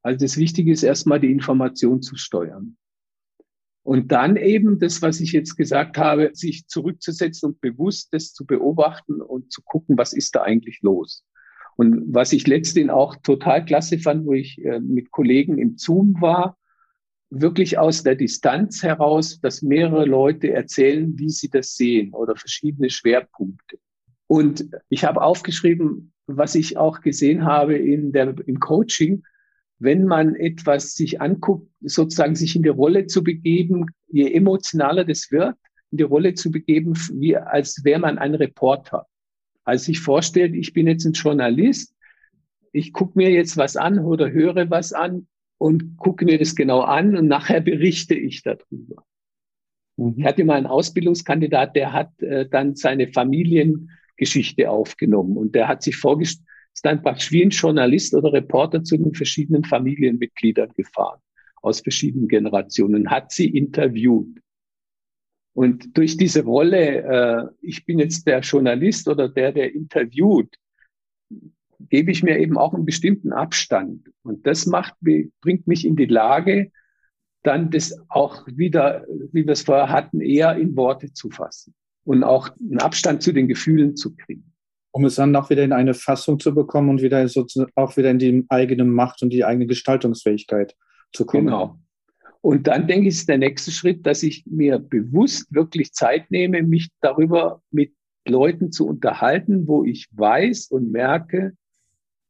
Also das Wichtige ist erstmal die Information zu steuern. Und dann eben das, was ich jetzt gesagt habe, sich zurückzusetzen und bewusst das zu beobachten und zu gucken, was ist da eigentlich los. Und was ich letztendlich auch total klasse fand, wo ich äh, mit Kollegen im Zoom war, wirklich aus der Distanz heraus, dass mehrere Leute erzählen, wie sie das sehen oder verschiedene Schwerpunkte. Und ich habe aufgeschrieben, was ich auch gesehen habe in der, im Coaching, wenn man etwas sich anguckt, sozusagen sich in die Rolle zu begeben, je emotionaler das wird, in die Rolle zu begeben, wie als wäre man ein Reporter. Also sich vorstellt, ich bin jetzt ein Journalist, ich gucke mir jetzt was an oder höre was an und gucke mir das genau an und nachher berichte ich darüber. Mhm. Ich hatte mal einen Ausbildungskandidat, der hat äh, dann seine Familiengeschichte aufgenommen und der hat sich vorgestellt, ist dann praktisch wie ein Journalist oder Reporter zu den verschiedenen Familienmitgliedern gefahren aus verschiedenen Generationen, hat sie interviewt. Und durch diese Rolle, äh, ich bin jetzt der Journalist oder der, der interviewt, gebe ich mir eben auch einen bestimmten Abstand. Und das macht, bringt mich in die Lage, dann das auch wieder, wie wir es vorher hatten, eher in Worte zu fassen und auch einen Abstand zu den Gefühlen zu kriegen. Um es dann auch wieder in eine Fassung zu bekommen und wieder sozusagen auch wieder in die eigene Macht und die eigene Gestaltungsfähigkeit zu kommen. Genau. Und dann denke ich, ist der nächste Schritt, dass ich mir bewusst wirklich Zeit nehme, mich darüber mit Leuten zu unterhalten, wo ich weiß und merke,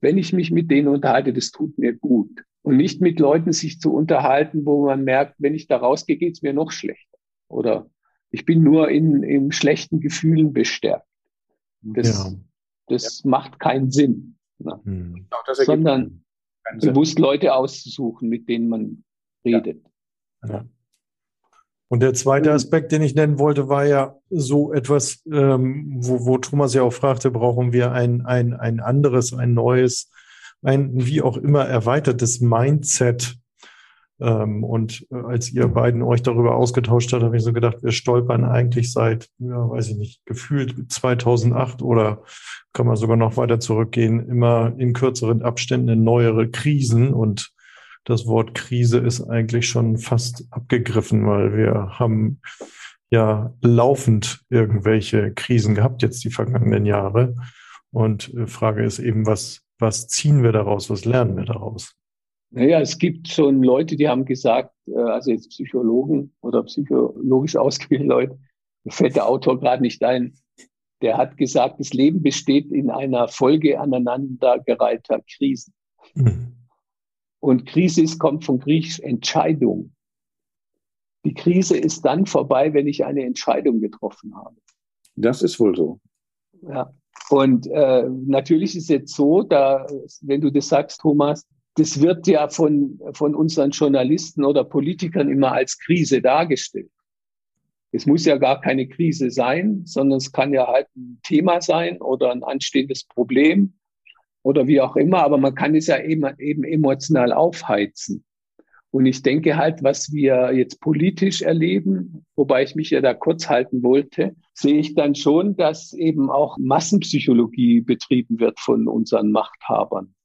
wenn ich mich mit denen unterhalte, das tut mir gut. Und nicht mit Leuten sich zu unterhalten, wo man merkt, wenn ich da rausgehe, geht es mir noch schlechter. Oder ich bin nur in, in schlechten Gefühlen bestärkt. Das, ja. das ja. macht keinen Sinn. Ne? Hm. Sondern bewusst Leute auszusuchen, mit denen man redet. Ja. Und der zweite Aspekt, den ich nennen wollte, war ja so etwas, ähm, wo, wo Thomas ja auch fragte, brauchen wir ein, ein, ein anderes, ein neues, ein wie auch immer erweitertes Mindset. Ähm, und äh, als ihr beiden euch darüber ausgetauscht habt, habe ich so gedacht, wir stolpern eigentlich seit, ja, weiß ich nicht, gefühlt 2008 oder kann man sogar noch weiter zurückgehen, immer in kürzeren Abständen in neuere Krisen und das Wort Krise ist eigentlich schon fast abgegriffen, weil wir haben ja laufend irgendwelche Krisen gehabt jetzt die vergangenen Jahre. Und äh, Frage ist eben, was, was ziehen wir daraus? Was lernen wir daraus? Naja, es gibt schon Leute, die haben gesagt, äh, also jetzt Psychologen oder psychologisch ausgebildete Leute, mir fällt der Autor gerade nicht ein, der hat gesagt, das Leben besteht in einer Folge aneinandergereihter Krisen. Mhm. Und Krisis kommt von Griechisch Entscheidung. Die Krise ist dann vorbei, wenn ich eine Entscheidung getroffen habe. Das ist wohl so. Ja. Und äh, natürlich ist es jetzt so, da, wenn du das sagst, Thomas, das wird ja von, von unseren Journalisten oder Politikern immer als Krise dargestellt. Es muss ja gar keine Krise sein, sondern es kann ja halt ein Thema sein oder ein anstehendes Problem oder wie auch immer, aber man kann es ja eben, eben emotional aufheizen. Und ich denke halt, was wir jetzt politisch erleben, wobei ich mich ja da kurz halten wollte, sehe ich dann schon, dass eben auch Massenpsychologie betrieben wird von unseren Machthabern.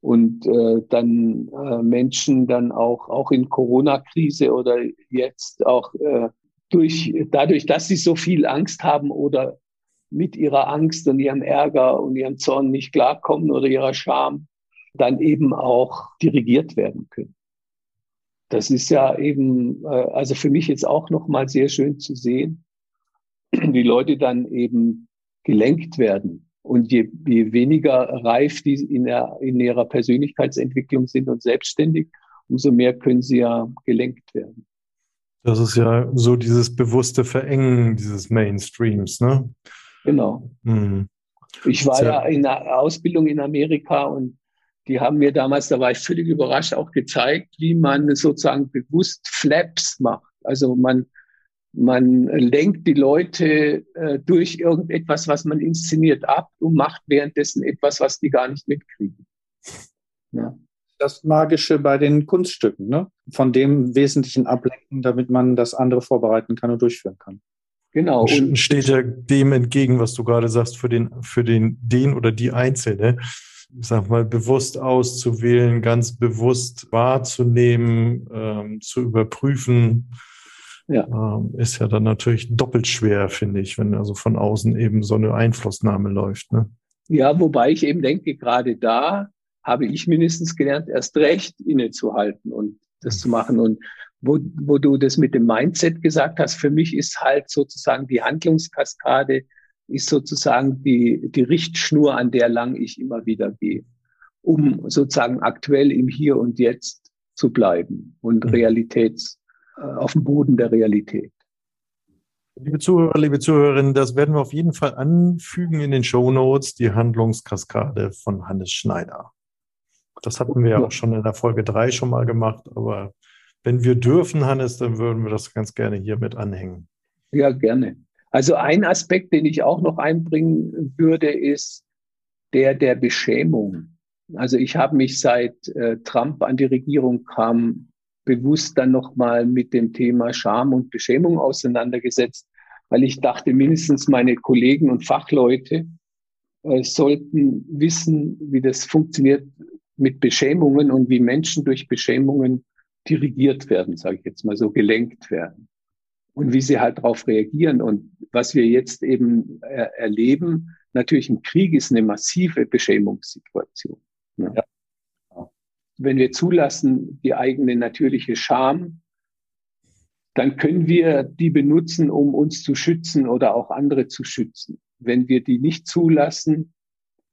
Und äh, dann äh, Menschen dann auch, auch in Corona-Krise oder jetzt auch äh, durch, dadurch, dass sie so viel Angst haben oder mit ihrer Angst und ihrem Ärger und ihrem Zorn nicht klarkommen oder ihrer Scham, dann eben auch dirigiert werden können. Das ist ja eben, äh, also für mich jetzt auch nochmal sehr schön zu sehen, wie Leute dann eben gelenkt werden. Und je, je weniger reif die in, der, in ihrer Persönlichkeitsentwicklung sind und selbstständig, umso mehr können sie ja gelenkt werden. Das ist ja so dieses bewusste Verengen dieses Mainstreams, ne? Genau. Mhm. Ich war ja in der Ausbildung in Amerika und die haben mir damals, da war ich völlig überrascht, auch gezeigt, wie man sozusagen bewusst Flaps macht. Also man, man lenkt die Leute äh, durch irgendetwas, was man inszeniert, ab und macht währenddessen etwas, was die gar nicht mitkriegen. Ja. Das Magische bei den Kunststücken, ne? von dem Wesentlichen ablenken, damit man das andere vorbereiten kann und durchführen kann. Genau. Und steht ja dem entgegen, was du gerade sagst, für den, für den, den oder die Einzelne, ich sag mal, bewusst auszuwählen, ganz bewusst wahrzunehmen, ähm, zu überprüfen, ja. Ähm, ist ja dann natürlich doppelt schwer, finde ich, wenn also von außen eben so eine Einflussnahme läuft. Ne? Ja, wobei ich eben denke, gerade da habe ich mindestens gelernt, erst recht innezuhalten und das zu machen. Und wo, wo du das mit dem Mindset gesagt hast, für mich ist halt sozusagen die Handlungskaskade, ist sozusagen die, die Richtschnur, an der lang ich immer wieder gehe. um sozusagen aktuell im Hier und Jetzt zu bleiben und mhm. Realitäts, auf dem Boden der Realität. Liebe Zuhörer, liebe Zuhörerinnen, das werden wir auf jeden Fall anfügen in den Show Notes, die Handlungskaskade von Hannes Schneider. Das hatten wir ja auch schon in der Folge drei schon mal gemacht, aber wenn wir dürfen, Hannes, dann würden wir das ganz gerne hier mit anhängen. Ja, gerne. Also ein Aspekt, den ich auch noch einbringen würde, ist der der Beschämung. Also ich habe mich seit äh, Trump an die Regierung kam bewusst dann nochmal mit dem Thema Scham und Beschämung auseinandergesetzt, weil ich dachte, mindestens meine Kollegen und Fachleute äh, sollten wissen, wie das funktioniert mit Beschämungen und wie Menschen durch Beschämungen dirigiert werden, sage ich jetzt mal so, gelenkt werden. Und wie sie halt darauf reagieren. Und was wir jetzt eben äh, erleben, natürlich im Krieg ist eine massive Beschämungssituation. Ne? Ja wenn wir zulassen, die eigene natürliche Scham, dann können wir die benutzen, um uns zu schützen oder auch andere zu schützen. Wenn wir die nicht zulassen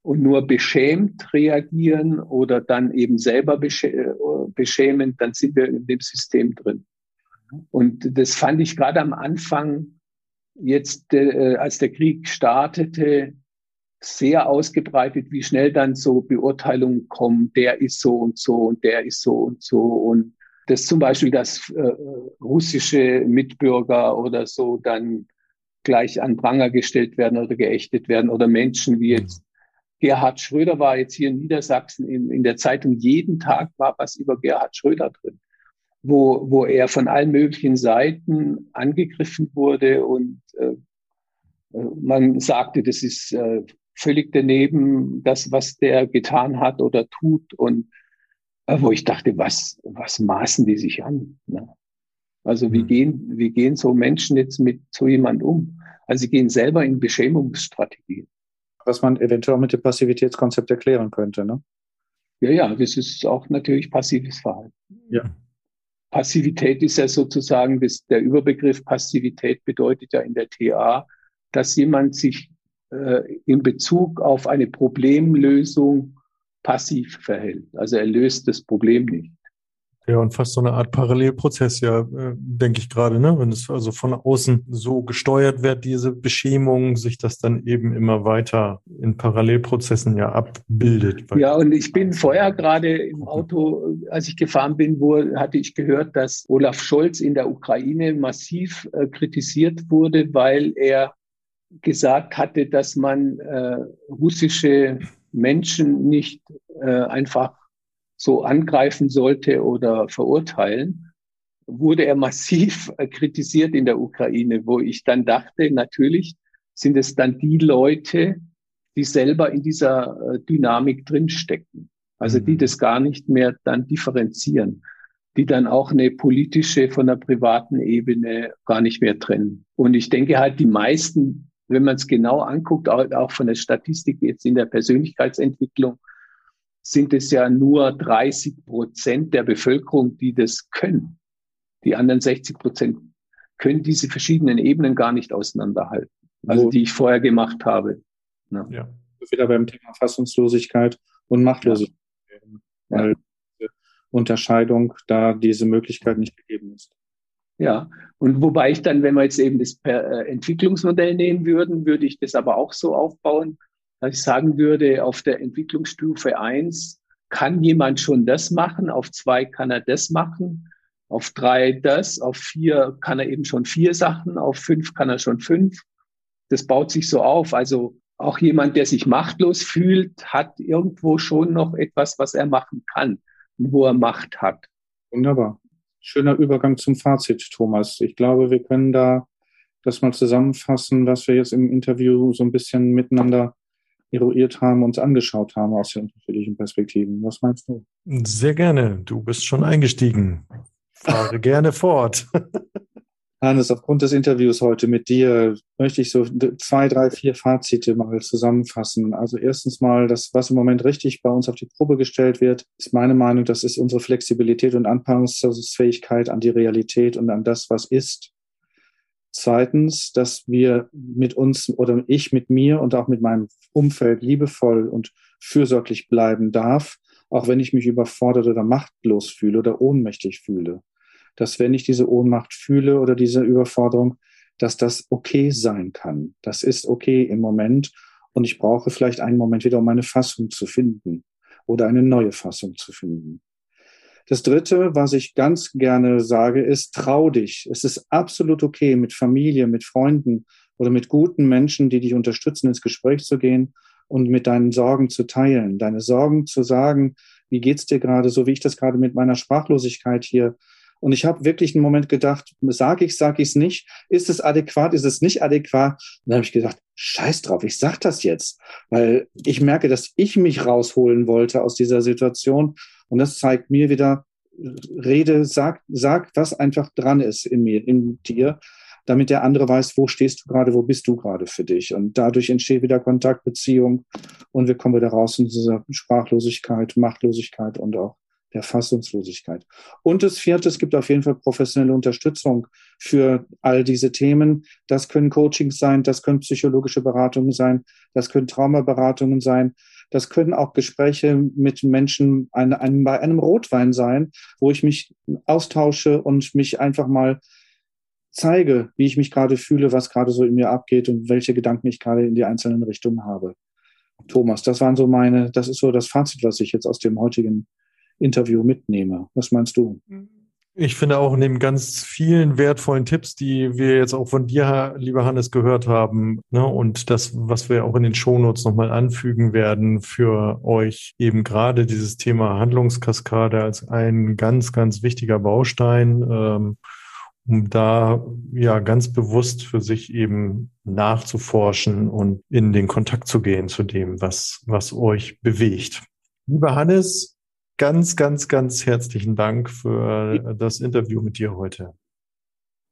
und nur beschämt reagieren oder dann eben selber beschämen, dann sind wir in dem System drin. Und das fand ich gerade am Anfang, jetzt äh, als der Krieg startete, sehr ausgebreitet, wie schnell dann so Beurteilungen kommen, der ist so und so und der ist so und so. Und dass zum Beispiel, dass äh, russische Mitbürger oder so dann gleich an Pranger gestellt werden oder geächtet werden oder Menschen wie jetzt Gerhard Schröder war jetzt hier in Niedersachsen in, in der Zeitung jeden Tag war was über Gerhard Schröder drin, wo, wo er von allen möglichen Seiten angegriffen wurde und äh, äh man sagte, das ist äh, völlig daneben, das, was der getan hat oder tut. Und äh, wo ich dachte, was, was maßen die sich an? Ne? Also wie mhm. gehen, wie gehen so Menschen jetzt mit so jemand um? Also sie gehen selber in Beschämungsstrategien. Was man eventuell mit dem Passivitätskonzept erklären könnte, ne? Ja, ja, das ist auch natürlich passives Verhalten. Ja. Passivität ist ja sozusagen, das, der Überbegriff Passivität bedeutet ja in der TA, dass jemand sich in Bezug auf eine Problemlösung passiv verhält. Also er löst das Problem nicht. Ja, und fast so eine Art Parallelprozess, ja, äh, denke ich gerade, ne? Wenn es also von außen so gesteuert wird, diese Beschämung, sich das dann eben immer weiter in Parallelprozessen ja abbildet. Ja, und ich bin vorher gerade im Auto, als ich gefahren bin, wo hatte ich gehört, dass Olaf Scholz in der Ukraine massiv äh, kritisiert wurde, weil er gesagt hatte, dass man äh, russische Menschen nicht äh, einfach so angreifen sollte oder verurteilen, wurde er massiv äh, kritisiert in der Ukraine, wo ich dann dachte, natürlich sind es dann die Leute, die selber in dieser äh, Dynamik drinstecken. Also die mhm. das gar nicht mehr dann differenzieren, die dann auch eine politische von der privaten Ebene gar nicht mehr trennen. Und ich denke halt, die meisten wenn man es genau anguckt, auch von der Statistik jetzt in der Persönlichkeitsentwicklung, sind es ja nur 30 Prozent der Bevölkerung, die das können. Die anderen 60 Prozent können diese verschiedenen Ebenen gar nicht auseinanderhalten, also die ich vorher gemacht habe. Ja. ja. Wieder beim Thema Fassungslosigkeit und Machtlosigkeit, ja. weil ja. diese Unterscheidung da diese Möglichkeit nicht gegeben ist. Ja, und wobei ich dann, wenn wir jetzt eben das äh, Entwicklungsmodell nehmen würden, würde ich das aber auch so aufbauen, dass ich sagen würde, auf der Entwicklungsstufe eins kann jemand schon das machen, auf zwei kann er das machen, auf drei das, auf vier kann er eben schon vier Sachen, auf fünf kann er schon fünf. Das baut sich so auf. Also auch jemand, der sich machtlos fühlt, hat irgendwo schon noch etwas, was er machen kann und wo er Macht hat. Wunderbar schöner Übergang zum Fazit, Thomas. Ich glaube, wir können da das mal zusammenfassen, was wir jetzt im Interview so ein bisschen miteinander eruiert haben, uns angeschaut haben aus den unterschiedlichen Perspektiven. Was meinst du? Sehr gerne. Du bist schon eingestiegen. Fahre gerne fort. Hannes, aufgrund des Interviews heute mit dir möchte ich so zwei, drei, vier Fazite mal zusammenfassen. Also erstens mal, das, was im Moment richtig bei uns auf die Probe gestellt wird, ist meine Meinung, das ist unsere Flexibilität und Anpassungsfähigkeit an die Realität und an das, was ist. Zweitens, dass wir mit uns oder ich mit mir und auch mit meinem Umfeld liebevoll und fürsorglich bleiben darf, auch wenn ich mich überfordert oder machtlos fühle oder ohnmächtig fühle. Dass wenn ich diese Ohnmacht fühle oder diese Überforderung, dass das okay sein kann. Das ist okay im Moment und ich brauche vielleicht einen Moment wieder, um meine Fassung zu finden oder eine neue Fassung zu finden. Das Dritte, was ich ganz gerne sage, ist, trau dich. Es ist absolut okay, mit Familie, mit Freunden oder mit guten Menschen, die dich unterstützen, ins Gespräch zu gehen und mit deinen Sorgen zu teilen, deine Sorgen zu sagen, wie geht's dir gerade, so wie ich das gerade mit meiner Sprachlosigkeit hier und ich habe wirklich einen Moment gedacht, sage ich, sage ich es nicht? Ist es adäquat, ist es nicht adäquat? Und dann habe ich gedacht, scheiß drauf, ich sag das jetzt, weil ich merke, dass ich mich rausholen wollte aus dieser Situation. Und das zeigt mir wieder, rede, sag, sag, was einfach dran ist in mir, in dir, damit der andere weiß, wo stehst du gerade, wo bist du gerade für dich. Und dadurch entsteht wieder Kontaktbeziehung und wir kommen wieder raus in dieser Sprachlosigkeit, Machtlosigkeit und auch der Fassungslosigkeit. Und das vierte, es gibt auf jeden Fall professionelle Unterstützung für all diese Themen. Das können Coachings sein, das können psychologische Beratungen sein, das können Traumaberatungen sein, das können auch Gespräche mit Menschen ein, ein, bei einem Rotwein sein, wo ich mich austausche und mich einfach mal zeige, wie ich mich gerade fühle, was gerade so in mir abgeht und welche Gedanken ich gerade in die einzelnen Richtungen habe. Thomas, das waren so meine, das ist so das Fazit, was ich jetzt aus dem heutigen Interview mitnehme. Was meinst du? Ich finde auch neben ganz vielen wertvollen Tipps, die wir jetzt auch von dir, lieber Hannes, gehört haben, ne, und das, was wir auch in den Shownotes nochmal anfügen werden für euch, eben gerade dieses Thema Handlungskaskade als ein ganz, ganz wichtiger Baustein, ähm, um da ja ganz bewusst für sich eben nachzuforschen und in den Kontakt zu gehen zu dem, was, was euch bewegt. Lieber Hannes, ganz, ganz, ganz herzlichen Dank für das Interview mit dir heute.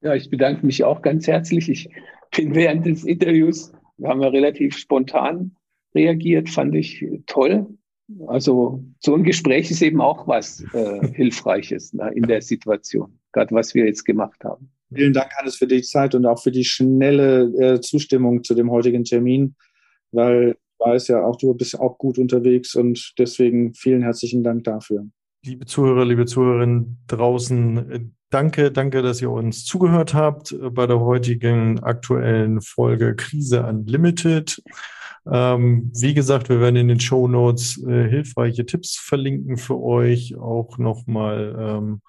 Ja, ich bedanke mich auch ganz herzlich. Ich bin während des Interviews, wir haben ja relativ spontan reagiert, fand ich toll. Also so ein Gespräch ist eben auch was äh, Hilfreiches ne, in der Situation, gerade was wir jetzt gemacht haben. Vielen Dank, Hannes, für die Zeit und auch für die schnelle äh, Zustimmung zu dem heutigen Termin, weil weiß ja auch, du bist auch gut unterwegs und deswegen vielen herzlichen Dank dafür. Liebe Zuhörer, liebe Zuhörerinnen draußen, danke, danke, dass ihr uns zugehört habt bei der heutigen aktuellen Folge Krise Unlimited. Ähm, wie gesagt, wir werden in den Show Notes äh, hilfreiche Tipps verlinken für euch, auch nochmal ähm,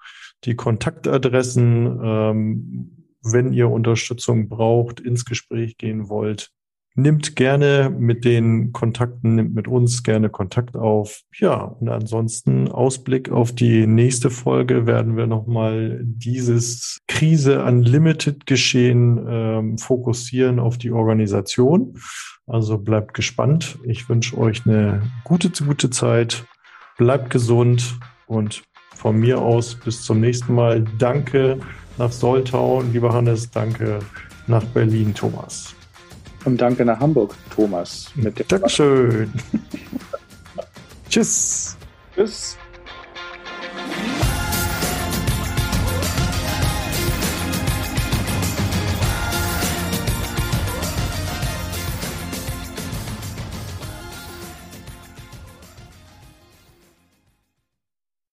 die Kontaktadressen, ähm, wenn ihr Unterstützung braucht, ins Gespräch gehen wollt Nimmt gerne mit den Kontakten, nimmt mit uns gerne Kontakt auf. Ja, und ansonsten Ausblick auf die nächste Folge werden wir nochmal dieses Krise Unlimited Geschehen ähm, fokussieren auf die Organisation. Also bleibt gespannt. Ich wünsche euch eine gute, gute Zeit. Bleibt gesund und von mir aus bis zum nächsten Mal. Danke nach Soltau, lieber Hannes. Danke nach Berlin, Thomas. Und danke nach Hamburg, Thomas. Mit Dankeschön. Tschüss. Tschüss.